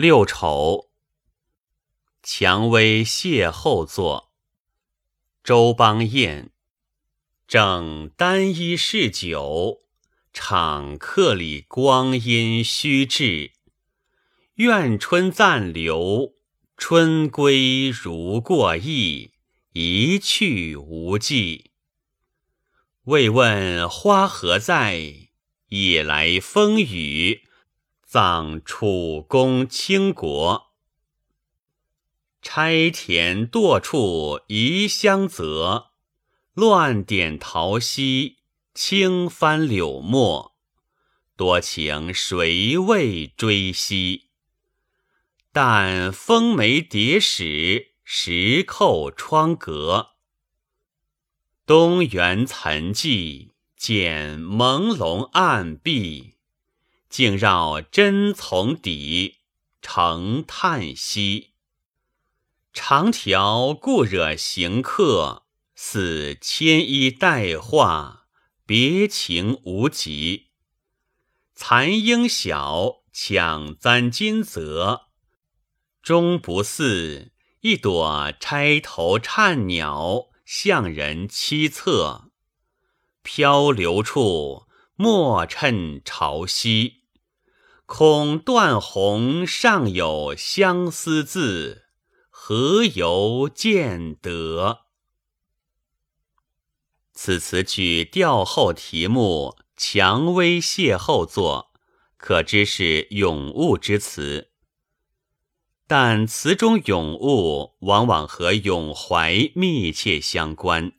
六丑，蔷薇邂逅作。周邦彦，正单衣试酒，场客里光阴虚掷。愿春暂留，春归如过意，一去无迹。未问花何在，夜来风雨。葬楚公倾国，拆田堕处遗香泽，乱点桃溪，轻翻柳墨。多情谁为追惜？但风梅叠史，石扣窗阁。东园残寂，见朦胧暗壁。竟绕针丛底，成叹息。长条故惹行客，似牵衣带画，别情无极。残英小，抢簪金泽，终不似一朵钗头颤鸟，向人凄恻。漂流处，莫趁潮汐。恐断鸿上有相思字，何由见得？此词句调后题目《蔷薇邂逅作》，可知是咏物之词。但词中咏物往往和咏怀密切相关。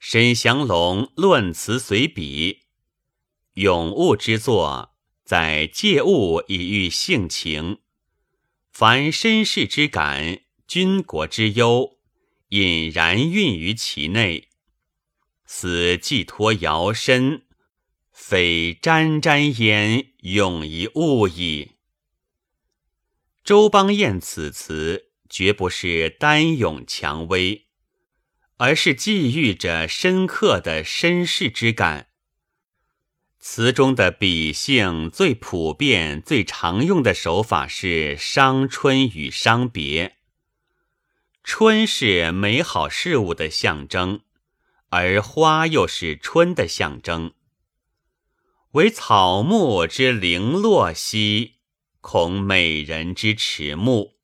沈祥龙《论词随笔》：咏物之作。在借物以喻性情，凡身世之感、君国之忧，隐然蕴于其内。此寄托遥深，非沾沾焉咏一物矣。周邦彦此词绝不是单咏蔷薇，而是寄寓着深刻的身世之感。词中的比兴最普遍、最常用的手法是伤春与伤别。春是美好事物的象征，而花又是春的象征。唯草木之零落兮，恐美人之迟暮。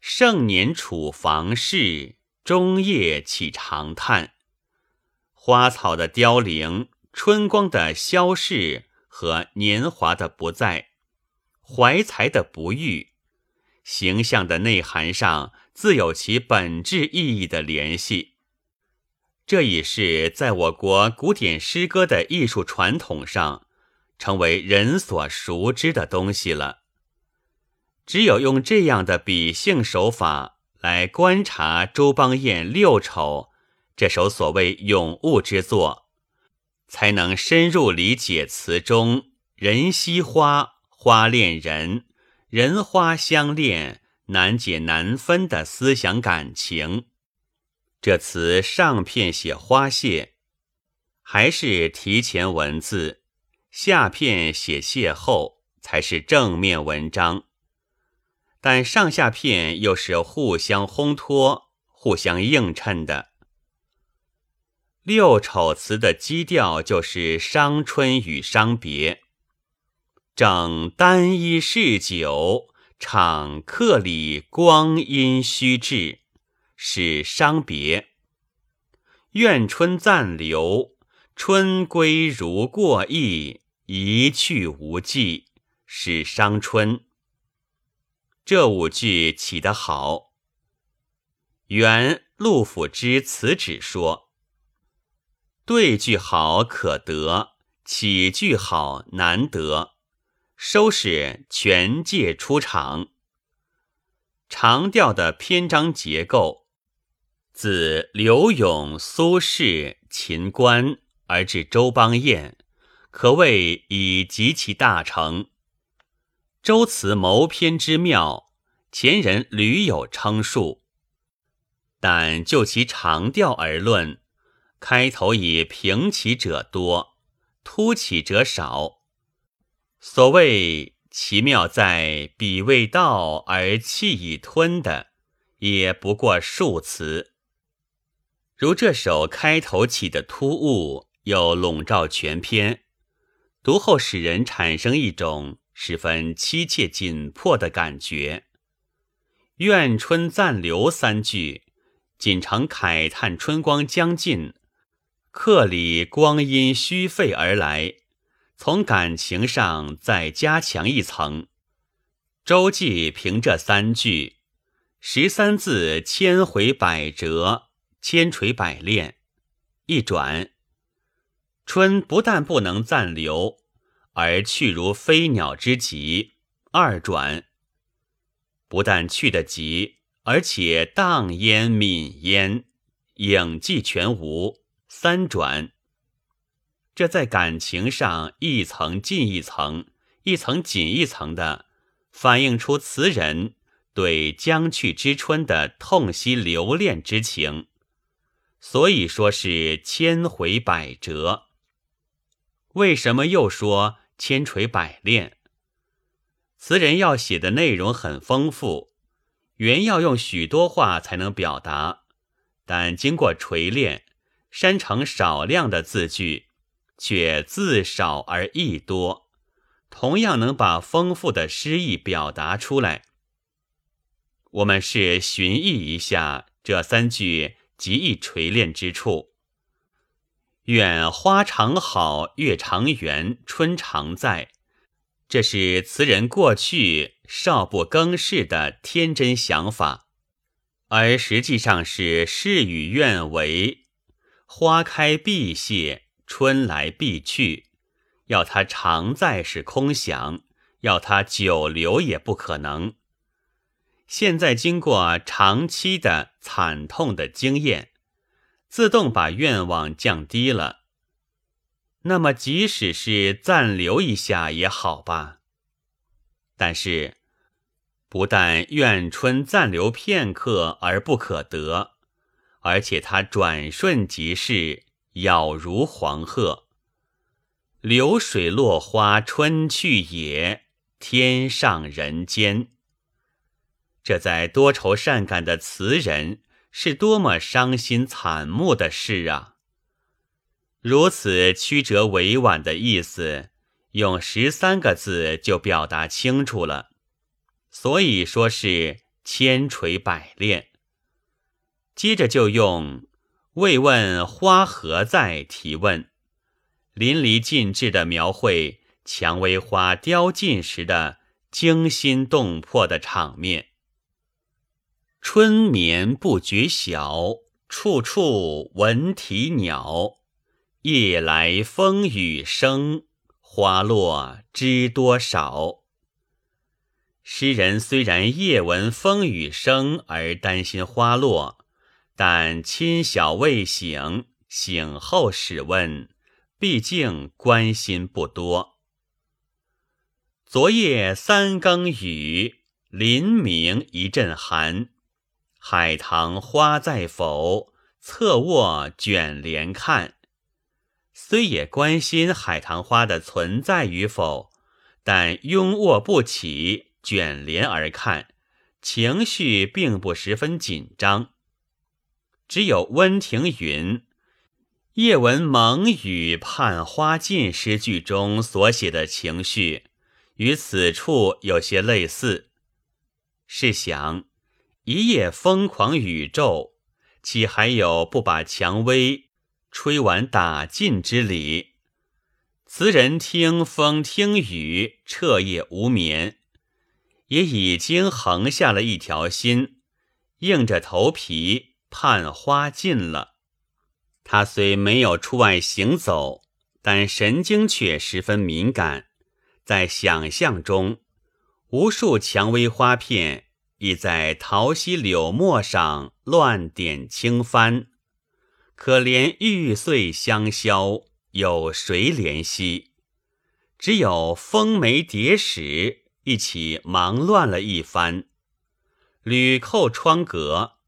盛年处房事，终夜起长叹。花草的凋零。春光的消逝和年华的不在，怀才的不遇，形象的内涵上自有其本质意义的联系。这已是在我国古典诗歌的艺术传统上成为人所熟知的东西了。只有用这样的比兴手法来观察周邦彦《六丑》这首所谓咏物之作。才能深入理解词中“人惜花，花恋人，人花相恋，难解难分”的思想感情。这词上片写花谢，还是提前文字；下片写邂逅，才是正面文章。但上下片又是互相烘托、互相映衬的。六丑词的基调就是伤春与伤别，整单衣试酒，场客里光阴虚掷，是伤别；愿春暂留，春归如过意，一去无迹，是伤春。这五句起得好。原陆甫之词旨说。对句好可得，起句好难得。收拾全借出场。长调的篇章结构，自柳永、苏轼、秦观而至周邦彦，可谓已极其大成。周词谋篇之妙，前人屡有称述。但就其长调而论。开头以平起者多，突起者少。所谓奇妙在彼未到而气已吞的，也不过数词。如这首开头起的突兀，又笼罩全篇，读后使人产生一种十分凄切紧迫的感觉。愿春暂留三句，仅常慨叹春光将尽，客里光阴虚费而来。从感情上再加强一层，周记凭这三句，十三字千回百折，千锤百炼，一转，春不但不能暂留，而去如飞鸟之疾；二转，不但去得急，而且荡烟泯烟，影迹全无；三转。这在感情上一层进一层，一层紧一层的，反映出词人对将去之春的痛惜留恋之情，所以说是千回百折。为什么又说千锤百炼？词人要写的内容很丰富，原要用许多话才能表达，但经过锤炼，删成少量的字句。却字少而意多，同样能把丰富的诗意表达出来。我们是寻意一下这三句极易锤炼之处：“愿花常好，月常圆，春常在。”这是词人过去少不更事的天真想法，而实际上是事与愿违，花开必谢。春来必去，要它常在是空想，要它久留也不可能。现在经过长期的惨痛的经验，自动把愿望降低了。那么即使是暂留一下也好吧。但是，不但愿春暂留片刻而不可得，而且它转瞬即逝。杳如黄鹤，流水落花春去也，天上人间。这在多愁善感的词人是多么伤心惨目的事啊！如此曲折委婉的意思，用十三个字就表达清楚了，所以说是千锤百炼。接着就用。未问花何在？提问，淋漓尽致的描绘蔷薇花凋尽时的惊心动魄的场面。春眠不觉晓，处处闻啼鸟。夜来风雨声，花落知多少。诗人虽然夜闻风雨声而担心花落。但亲小未醒，醒后始问，毕竟关心不多。昨夜三更雨，林明一阵寒。海棠花在否？侧卧卷帘看。虽也关心海棠花的存在与否，但拥卧不起，卷帘而看，情绪并不十分紧张。只有温庭筠“夜闻蒙雨盼花尽”诗句中所写的情绪，与此处有些类似。试想，一夜疯狂雨骤，岂还有不把蔷薇吹完打尽之理？词人听风听雨，彻夜无眠，也已经横下了一条心，硬着头皮。盼花尽了，他虽没有出外行走，但神经却十分敏感。在想象中，无数蔷薇花片已在桃溪柳陌上乱点轻翻。可怜玉碎香消，有谁怜惜？只有风梅蝶使一起忙乱了一番，屡扣窗格。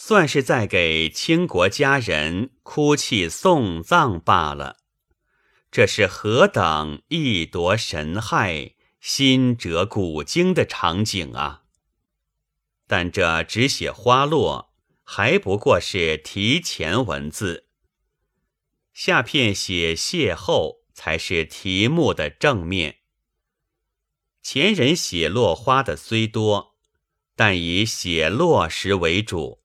算是在给倾国佳人哭泣送葬罢了。这是何等一夺神害，心折古今的场景啊！但这只写花落，还不过是提前文字。下片写邂逅，才是题目的正面。前人写落花的虽多，但以写落时为主。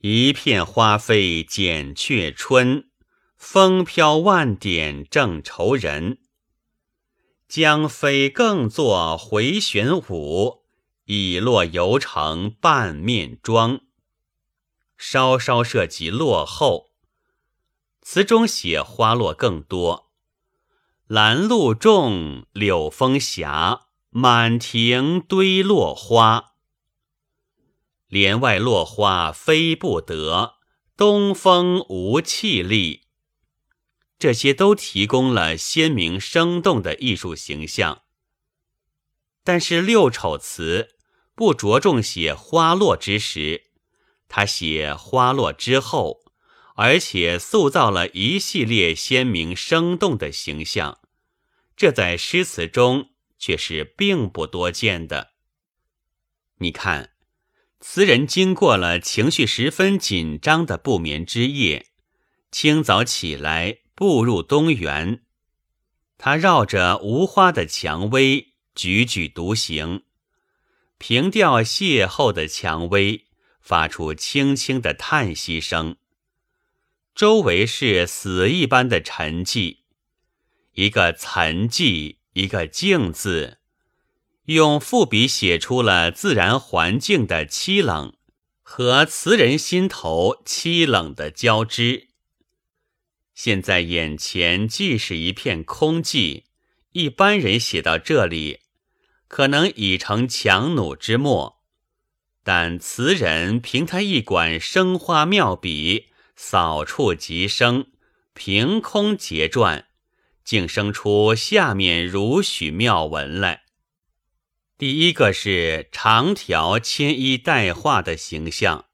一片花飞剪却春，风飘万点正愁人。将飞更作回旋舞，已落犹成半面妆。稍稍涉及落后，词中写花落更多。兰露重，柳风斜，满庭堆落花。帘外落花飞不得，东风无气力。这些都提供了鲜明生动的艺术形象，但是六丑词不着重写花落之时，他写花落之后，而且塑造了一系列鲜明生动的形象，这在诗词中却是并不多见的。你看，词人经过了情绪十分紧张的不眠之夜，清早起来。步入东园，他绕着无花的蔷薇，踽踽独行。凭吊邂逅的蔷薇，发出轻轻的叹息声。周围是死一般的沉寂，一个沉寂，一个静字，用赋笔写出了自然环境的凄冷和词人心头凄冷的交织。现在眼前既是一片空寂，一般人写到这里，可能已成强弩之末；但词人凭他一管生花妙笔，扫处即生，凭空结撰，竟生出下面如许妙文来。第一个是长条牵衣带画的形象。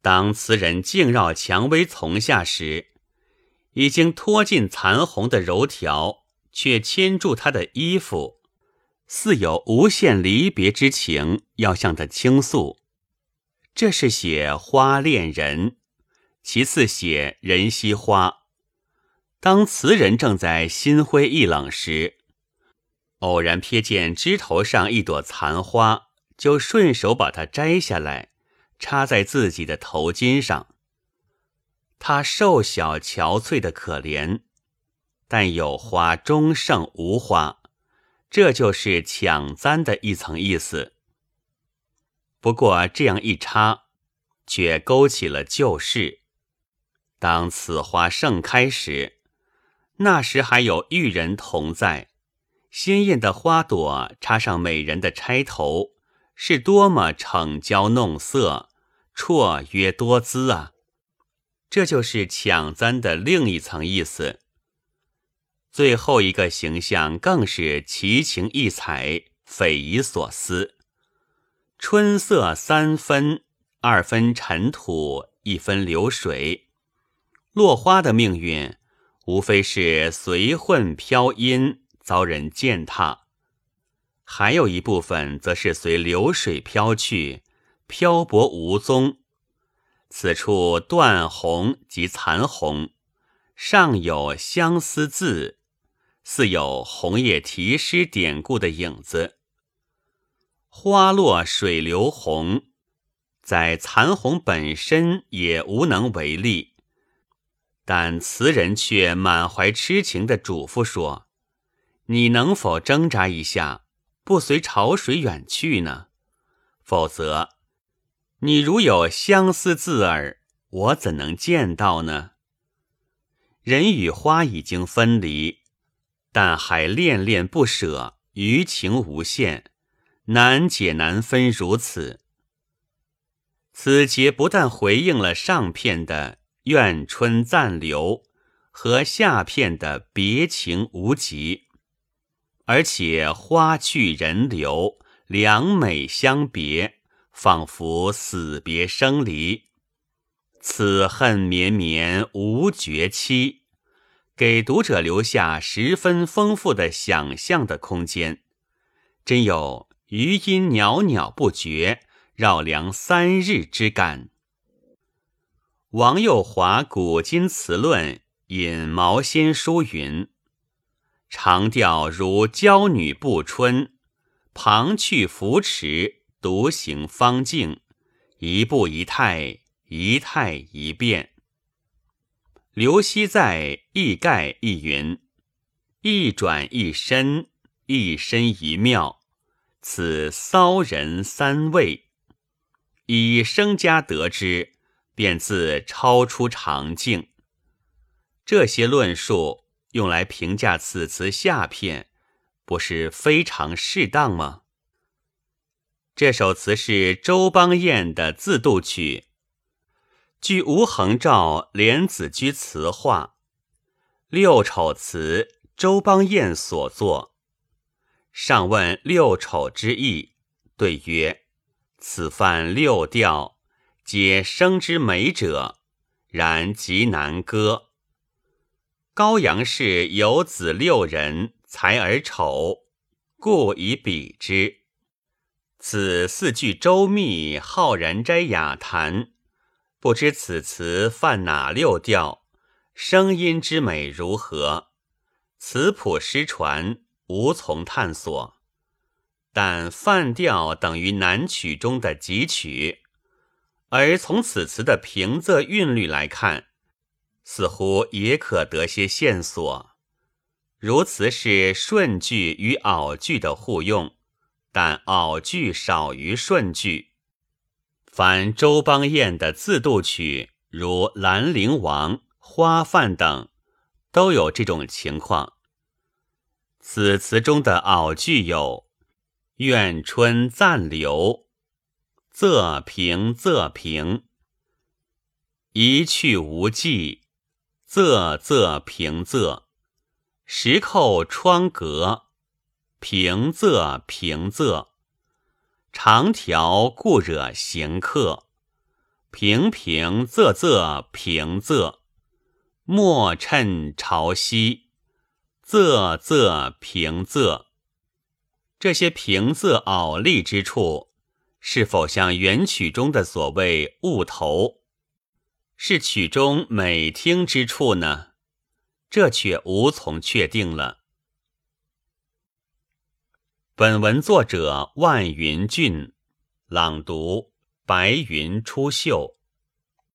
当词人径绕蔷薇丛下时，已经脱尽残红的柔条，却牵住他的衣服，似有无限离别之情要向他倾诉。这是写花恋人，其次写人惜花。当词人正在心灰意冷时，偶然瞥见枝头上一朵残花，就顺手把它摘下来，插在自己的头巾上。他瘦小憔悴的可怜，但有花终胜无花，这就是抢簪的一层意思。不过这样一插，却勾起了旧事。当此花盛开时，那时还有玉人同在，鲜艳的花朵插上美人的钗头，是多么逞娇弄色，绰约多姿啊！这就是抢簪的另一层意思。最后一个形象更是奇情异彩、匪夷所思。春色三分，二分尘土，一分流水。落花的命运，无非是随混飘阴，遭人践踏；还有一部分，则是随流水飘去，漂泊无踪。此处断红及残红，上有相思字，似有红叶题诗典故的影子。花落水流红，在残红本身也无能为力，但词人却满怀痴情的嘱咐说：“你能否挣扎一下，不随潮水远去呢？否则。”你如有相思字儿，我怎能见到呢？人与花已经分离，但还恋恋不舍，余情无限，难解难分。如此，此节不但回应了上片的怨春暂留和下片的别情无极，而且花去人留，两美相别。仿佛死别生离，此恨绵绵无绝期。给读者留下十分丰富的想象的空间，真有余音袅袅不绝，绕梁三日之感。王右华《古今词论》引毛先书云：“长调如娇女步春，旁去扶持，独行方静，一步一态，一态一变。”刘熙在《一概》一云：“一转一深，一深一妙，此骚人三味。以生家得之，便自超出常境。”这些论述用来评价此词下片，不是非常适当吗？这首词是周邦彦的自度曲。据吴衡照《莲子居词话》，六丑词周邦彦所作。上问六丑之意，对曰：“此犯六调，皆生之美者，然极难歌。高阳氏有子六人，才而丑，故以比之。此四句周密，浩然斋雅谈。”不知此词犯哪六调，声音之美如何？词谱失传，无从探索。但泛调等于南曲中的急曲，而从此词的平仄韵律来看，似乎也可得些线索。如此是顺句与拗句的互用，但拗句少于顺句。凡周邦彦的自度曲，如《兰陵王》《花饭》等，都有这种情况。此词中的拗句有“怨春暂留”“仄平仄平”“一去无迹”“仄仄平仄”“石扣窗格”“平仄平仄”。长条故惹行客，平平仄仄平仄，莫趁潮汐，仄仄平仄。这些平仄拗立之处，是否像原曲中的所谓误头，是曲中美听之处呢？这却无从确定了。本文作者万云俊，朗读：白云出岫。